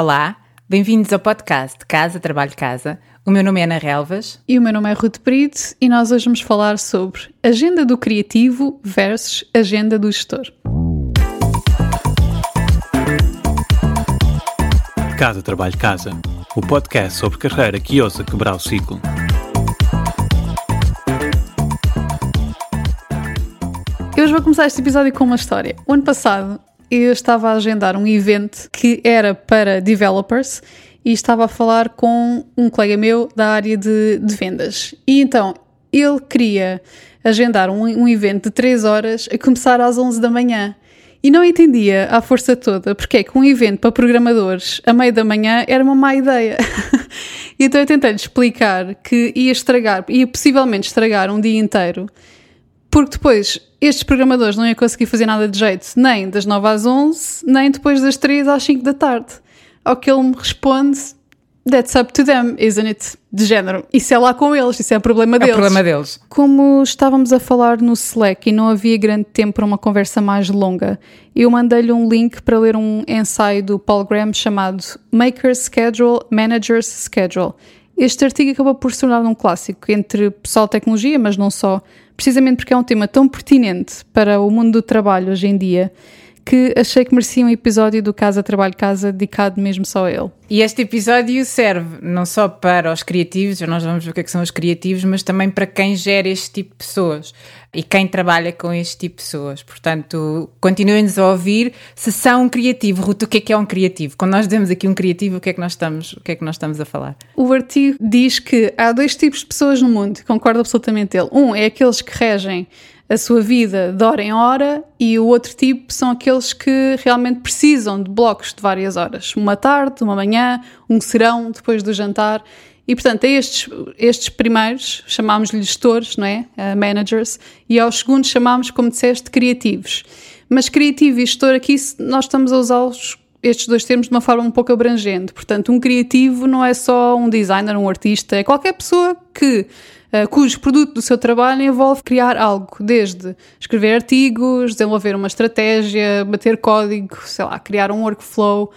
Olá, bem-vindos ao podcast Casa, Trabalho, Casa. O meu nome é Ana Relvas. E o meu nome é Ruth Brito e nós hoje vamos falar sobre agenda do criativo versus agenda do gestor. Casa, Trabalho, Casa. O podcast sobre carreira que ousa quebrar o ciclo. Eu hoje vou começar este episódio com uma história. O ano passado eu estava a agendar um evento que era para developers e estava a falar com um colega meu da área de, de vendas. E então ele queria agendar um, um evento de 3 horas a começar às 11 da manhã. E não entendia à força toda porque é que um evento para programadores a meio da manhã era uma má ideia. então eu tentei-lhe explicar que ia estragar, ia possivelmente estragar um dia inteiro porque depois estes programadores não iam conseguir fazer nada de jeito, nem das 9 às 11, nem depois das 3 às 5 da tarde. Ao que ele me responde: That's up to them, isn't it? De género. Isso é lá com eles, isso é problema deles. É o problema deles. Como estávamos a falar no Slack e não havia grande tempo para uma conversa mais longa, eu mandei-lhe um link para ler um ensaio do Paul Graham chamado Maker's Schedule, Manager's Schedule. Este artigo acabou por se tornar um clássico entre pessoal de tecnologia, mas não só, precisamente porque é um tema tão pertinente para o mundo do trabalho hoje em dia que achei que merecia um episódio do Casa Trabalho Casa dedicado mesmo só a ele. E este episódio serve não só para os criativos, nós vamos ver o que, é que são os criativos, mas também para quem gera este tipo de pessoas e quem trabalha com este tipo de pessoas. Portanto, continuem-nos a ouvir se são um criativo. Ruto, o que é que é um criativo? Quando nós dizemos aqui um criativo, o que é que nós estamos, o que é que nós estamos a falar? O artigo diz que há dois tipos de pessoas no mundo, concordo absolutamente ele. Um é aqueles que regem a sua vida de hora em hora e o outro tipo são aqueles que realmente precisam de blocos de várias horas. Uma tarde, uma manhã, um serão depois do jantar. E, portanto, a estes, estes primeiros chamámos-lhe gestores, não é? Uh, managers, e aos segundos chamámos, como disseste, criativos. Mas criativo e gestor aqui, nós estamos a usá-los estes dois termos de uma forma um pouco abrangente. Portanto, um criativo não é só um designer, um artista, é qualquer pessoa que uh, cujo produto do seu trabalho envolve criar algo, desde escrever artigos, desenvolver uma estratégia, bater código, sei lá, criar um workflow.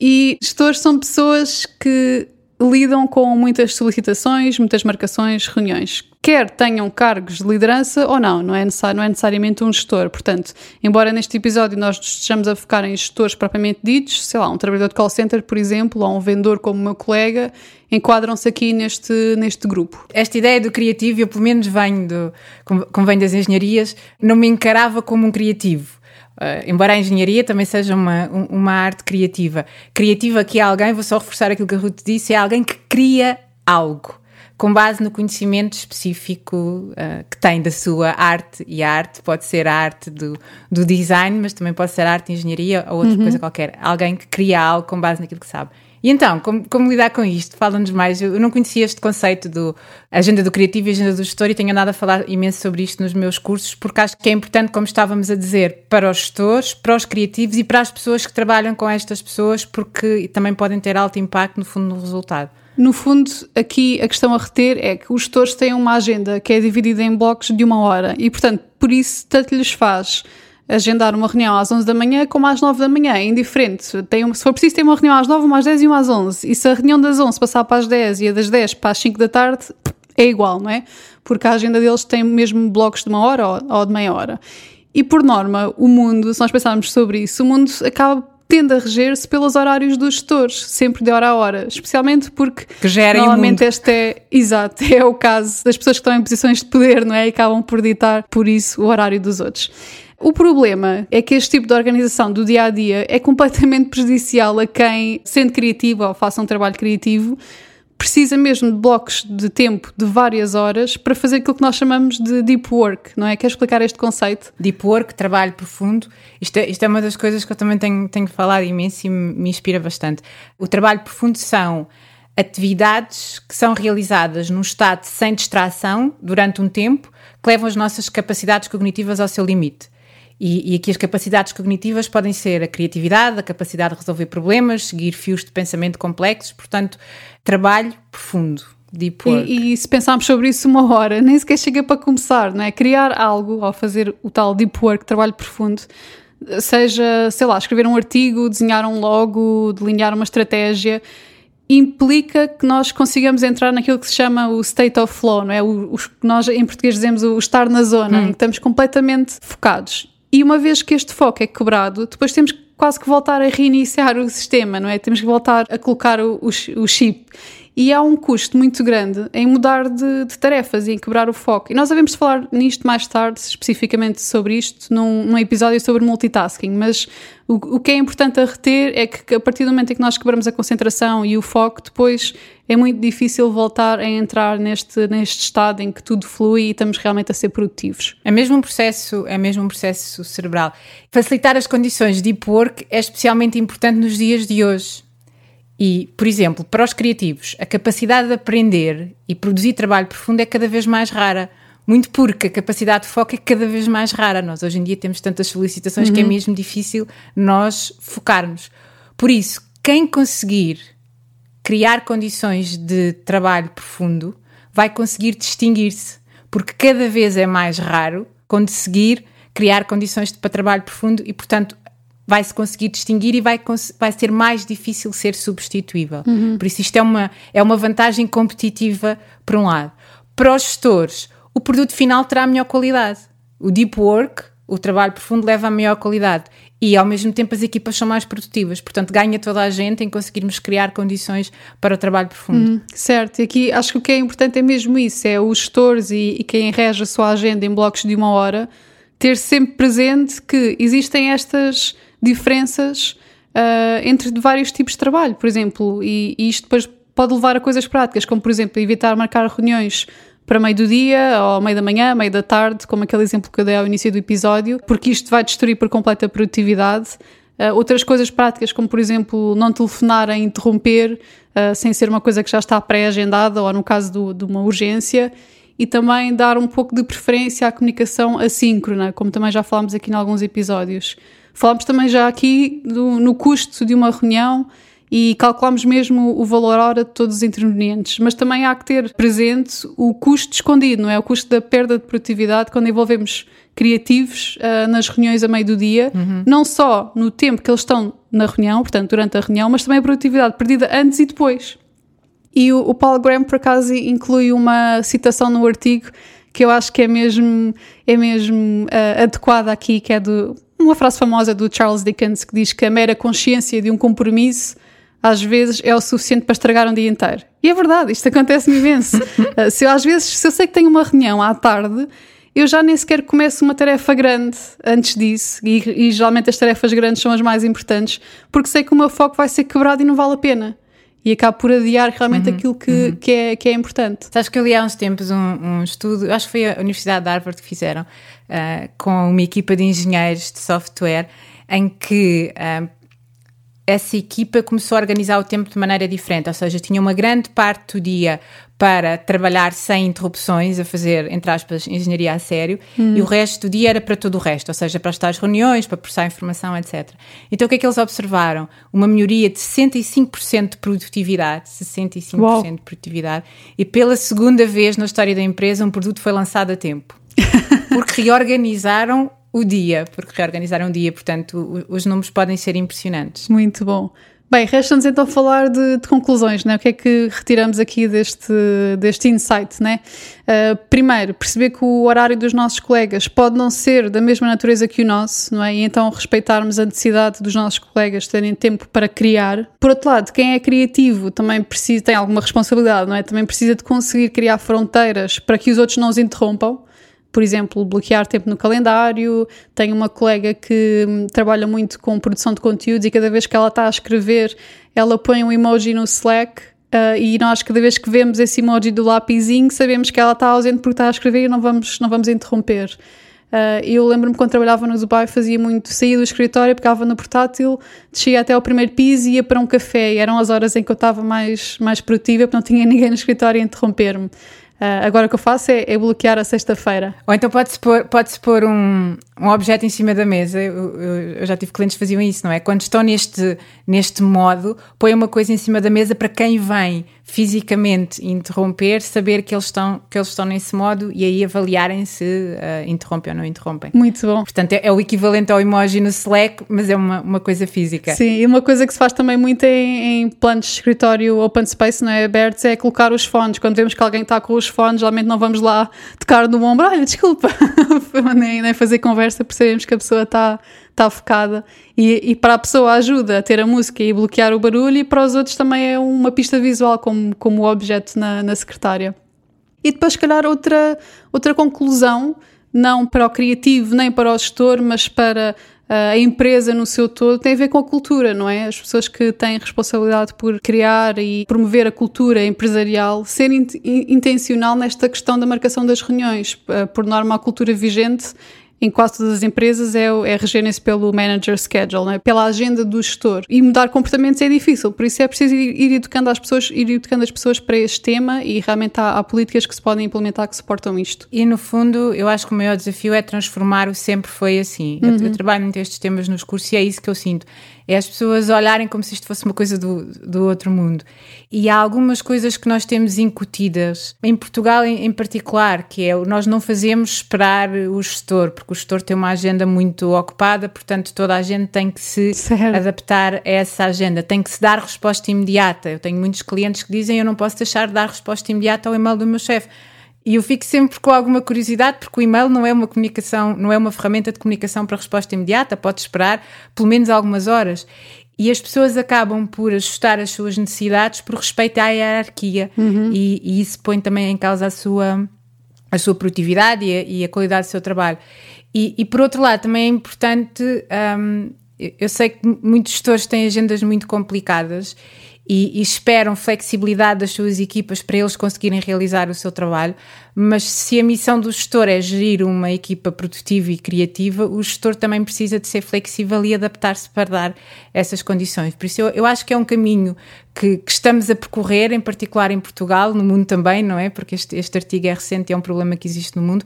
E gestores são pessoas que lidam com muitas solicitações, muitas marcações, reuniões. Quer tenham cargos de liderança ou não, não é, não é necessariamente um gestor. Portanto, embora neste episódio nós nos estejamos a focar em gestores propriamente ditos, sei lá, um trabalhador de call center, por exemplo, ou um vendedor como o meu colega, enquadram-se aqui neste, neste grupo. Esta ideia do criativo, eu pelo menos venho, do, como venho das engenharias, não me encarava como um criativo Uh, embora a engenharia também seja uma, uma arte criativa. Criativa que é alguém, vou só reforçar aquilo que a Ruth disse, é alguém que cria algo com base no conhecimento específico uh, que tem da sua arte, e a arte pode ser a arte do, do design, mas também pode ser a arte de engenharia ou outra uhum. coisa qualquer. Alguém que cria algo com base naquilo que sabe. E então, como, como lidar com isto? Fala-nos mais. Eu, não conhecia este conceito do agenda do criativo e agenda do gestor e tenho andado a falar imenso sobre isto nos meus cursos, porque acho que é importante, como estávamos a dizer, para os gestores, para os criativos e para as pessoas que trabalham com estas pessoas, porque também podem ter alto impacto, no fundo, no resultado. No fundo, aqui a questão a reter é que os gestores têm uma agenda que é dividida em blocos de uma hora e, portanto, por isso tanto lhes faz agendar uma reunião às 11 da manhã como às 9 da manhã, é indiferente. Tem uma, se for preciso, tem uma reunião às 9, uma às 10 e uma às 11. E se a reunião das 11 passar para as 10 e a das 10 para as 5 da tarde, é igual, não é? Porque a agenda deles tem mesmo blocos de uma hora ou, ou de meia hora. E por norma, o mundo, se nós pensarmos sobre isso, o mundo acaba tende a reger-se pelos horários dos gestores, sempre de hora a hora, especialmente porque que gerem normalmente este é, exato, é o caso das pessoas que estão em posições de poder, não é? E acabam por ditar por isso o horário dos outros. O problema é que este tipo de organização do dia a dia é completamente prejudicial a quem, sendo criativo ou faça um trabalho criativo, precisa mesmo de blocos de tempo de várias horas para fazer aquilo que nós chamamos de deep work, não é? Quer explicar este conceito? Deep work, trabalho profundo. Isto é, isto é uma das coisas que eu também tenho, tenho falado imenso e me inspira bastante. O trabalho profundo são atividades que são realizadas num estado sem distração durante um tempo que levam as nossas capacidades cognitivas ao seu limite. E, e, aqui as capacidades cognitivas podem ser a criatividade, a capacidade de resolver problemas, seguir fios de pensamento complexos, portanto, trabalho profundo. Deep work. E, e se pensarmos sobre isso uma hora, nem sequer chega para começar, não é? Criar algo, ao fazer o tal deep work, trabalho profundo, seja, sei lá, escrever um artigo, desenhar um logo, delinear uma estratégia, implica que nós consigamos entrar naquilo que se chama o state of flow, não é? O, o nós em português dizemos o estar na zona, hum. em que estamos completamente focados. E uma vez que este foco é quebrado, depois temos quase que voltar a reiniciar o sistema, não é? Temos que voltar a colocar o, o, o chip e há um custo muito grande em mudar de, de, tarefas e em quebrar o foco. E nós devemos falar nisto mais tarde, especificamente sobre isto, num, num episódio sobre multitasking, mas o, o, que é importante a reter é que a partir do momento em que nós quebramos a concentração e o foco, depois é muito difícil voltar a entrar neste, neste estado em que tudo flui e estamos realmente a ser produtivos. É mesmo um processo, é mesmo um processo cerebral. Facilitar as condições de deep work é especialmente importante nos dias de hoje e, por exemplo, para os criativos, a capacidade de aprender e produzir trabalho profundo é cada vez mais rara. Muito porque a capacidade de foco é cada vez mais rara. Nós hoje em dia temos tantas solicitações uhum. que é uhum. mesmo difícil nós focarmos. Por isso, quem conseguir criar condições de trabalho profundo vai conseguir distinguir-se, porque cada vez é mais raro conseguir criar condições para trabalho profundo e, portanto, vai-se conseguir distinguir e vai, vai ser mais difícil ser substituível. Uhum. Por isso, isto é uma, é uma vantagem competitiva, por um lado. Para os gestores, o produto final terá a melhor qualidade. O deep work, o trabalho profundo, leva a maior qualidade. E, ao mesmo tempo, as equipas são mais produtivas. Portanto, ganha toda a gente em conseguirmos criar condições para o trabalho profundo. Uhum. certo. E aqui acho que o que é importante é mesmo isso: é os gestores e, e quem rege a sua agenda em blocos de uma hora ter sempre presente que existem estas diferenças uh, entre vários tipos de trabalho, por exemplo, e, e, isto depois pode levar a coisas práticas, como por exemplo evitar marcar reuniões para meio do dia, ou meio da manhã, meio da tarde, como aquele exemplo que eu dei ao início do episódio, porque isto vai destruir por completo a produtividade. Uh, outras coisas práticas, como por exemplo não telefonar a interromper, uh, sem ser uma coisa que já está pré-agendada, ou no caso do, de uma urgência, e também dar um pouco de preferência à comunicação assíncrona, como também já falámos aqui em alguns episódios. Falámos também já aqui do, no custo de uma reunião e calculamos mesmo o valor hora de todos os intervenientes, mas também há que ter presente o custo escondido, não é? O custo da perda de produtividade quando envolvemos criativos uh, nas reuniões a meio do dia, uhum. não só no tempo que eles estão na reunião, portanto, durante a reunião, mas também a produtividade perdida antes e depois. E o, o Paul Graham, por acaso, inclui uma citação no artigo que eu acho que é mesmo, é mesmo uh, adequada aqui, que é do uma frase famosa do Charles Dickens que diz que a mera consciência de um compromisso às vezes é o suficiente para estragar um dia inteiro. E é verdade, isto acontece-me imenso. Uh, se eu, às vezes, se eu sei que tenho uma reunião à tarde, eu já nem sequer começo uma tarefa grande antes disso, e, e geralmente as tarefas grandes são as mais importantes, porque sei que o meu foco vai ser quebrado e não vale a pena e acabo por adiar realmente uhum, aquilo que, uhum. que, é, que é importante. Sabes que eu li há uns tempos um, um estudo, acho que foi a Universidade de Harvard que fizeram, uh, com uma equipa de engenheiros de software, em que uh, essa equipa começou a organizar o tempo de maneira diferente, ou seja, tinha uma grande parte do dia para trabalhar sem interrupções, a fazer, entre aspas, engenharia a sério, hum. e o resto do dia era para todo o resto, ou seja, para estar às reuniões, para processar informação, etc. Então o que é que eles observaram? Uma melhoria de 65% de produtividade, 65% Uau. de produtividade, e pela segunda vez na história da empresa um produto foi lançado a tempo. Porque reorganizaram o dia, porque reorganizaram o dia, portanto, os números podem ser impressionantes. Muito bom. Bem, resta-nos então falar de, de, conclusões, né? O que é que retiramos aqui deste, deste insight, né? Uh, primeiro, perceber que o horário dos nossos colegas pode não ser da mesma natureza que o nosso, não é? E então respeitarmos a necessidade dos nossos colegas terem tempo para criar. Por outro lado, quem é criativo também precisa, tem alguma responsabilidade, não é? Também precisa de conseguir criar fronteiras para que os outros não os interrompam por exemplo, bloquear tempo no calendário. Tenho uma colega que hum, trabalha muito com produção de conteúdos e cada vez que ela está a escrever, ela põe um emoji no Slack Uh, e nós, cada vez que vemos esse emoji do lapizinho, sabemos que ela está ausente porque está a escrever e não vamos, não vamos interromper. Uh, eu lembro-me quando trabalhava no Dubai, fazia muito, saía do escritório, pegava no portátil, descia até ao primeiro piso e ia para um café. E eram as horas em que eu estava mais, mais produtiva, porque não tinha ninguém no escritório a interromper-me. Uh, agora o que eu faço é, é bloquear a sexta-feira. Ou então pode-se pôr, pode pôr um, um objeto em cima da mesa. Eu, eu, eu, já tive clientes que faziam isso, não é? Quando estão neste, neste modo, põe uma coisa em cima da mesa para quem vem fisicamente interromper, saber que eles estão, que eles estão nesse modo e aí avaliarem se uh, interrompem ou não interrompem. Muito bom. Portanto, é, é, o equivalente ao emoji no Slack, mas é uma, uma coisa física. Sim, e uma coisa que se faz também muito em, em planos de escritório open space, não é? Abertos, é colocar os fones. Quando vemos que alguém está com os fones, geralmente não vamos lá tocar no ombro, olha, desculpa, nem, nem fazer conversa, percebemos que a pessoa está está focada. E, e, para a pessoa ajuda a ter a música e bloquear o barulho e para os outros também é uma pista visual como, como objeto na, na secretária. E depois, se calhar, outra, outra conclusão, não para o criativo nem para o gestor, mas para a empresa no seu todo, tem a ver com a cultura, não é? As pessoas que têm responsabilidade por criar e promover a cultura empresarial, ser in intencional nesta questão da marcação das reuniões. Uh, por norma, a cultura vigente em quase todas as empresas é, é regerem-se pelo manager schedule, é? pela agenda do gestor. E mudar comportamentos é difícil, por isso é preciso ir, ir educando as pessoas, ir educando as pessoas para este tema e realmente há, há, políticas que se podem implementar que suportam isto. E no fundo, eu acho que o maior desafio é transformar o sempre foi assim. Uhum. Eu, eu uhum. trabalho muito estes temas nos cursos e é isso que eu sinto é as pessoas olharem como se isto fosse uma coisa do, do outro mundo. E há algumas coisas que nós temos incutidas, em Portugal em, em particular, que é nós não fazemos esperar o gestor, porque o gestor tem uma agenda muito ocupada, portanto toda a gente tem que se certo. adaptar a essa agenda, tem que se dar resposta imediata. Eu tenho muitos clientes que dizem eu não posso deixar de dar resposta imediata ao e-mail do meu chefe. E eu fico sempre com alguma curiosidade, porque o e-mail não é uma comunicação, não é uma ferramenta de comunicação para resposta imediata, pode esperar pelo menos algumas horas. E as pessoas acabam por ajustar as suas necessidades por respeito à hierarquia, uhum. e, e, isso põe também em causa a sua, a sua produtividade e a, e a qualidade do seu trabalho. E, e, por outro lado, também é importante. Um, eu sei que muitos gestores têm agendas muito complicadas e, e, esperam flexibilidade das suas equipas para eles conseguirem realizar o seu trabalho, mas se a missão do gestor é gerir uma equipa produtiva e criativa, o gestor também precisa de ser flexível e adaptar-se para dar essas condições. Por isso eu, eu acho que é um caminho que, que, estamos a percorrer, em particular em Portugal, no mundo também, não é? Porque este, este artigo é recente e é um problema que existe no mundo,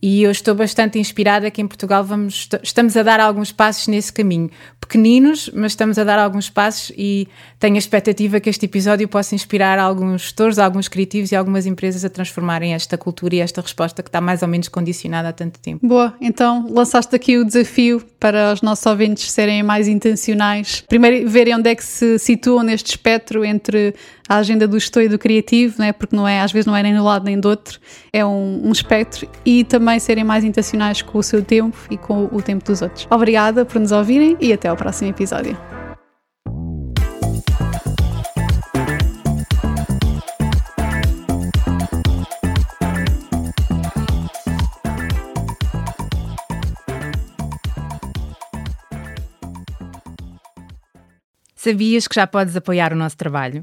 e eu estou bastante inspirada que em Portugal vamos, estamos a dar alguns passos nesse caminho. Pequeninos, mas estamos a dar alguns passos e tenho a expectativa que este episódio possa inspirar alguns gestores, alguns criativos e algumas empresas a transformarem esta cultura e esta resposta que está mais ou menos condicionada há tanto tempo. Boa, então lançaste aqui o desafio para os nossos ouvintes serem mais intencionais. Primeiro, verem onde é que se situam neste espectro entre a agenda do gestor e do criativo, né? porque não é, às vezes não é nem do lado nem do outro, é um, um espectro e também serem mais intencionais com o seu tempo e com o tempo dos outros. Obrigada por nos ouvirem e até ao próximo episódio. Sabias que já podes apoiar o nosso trabalho?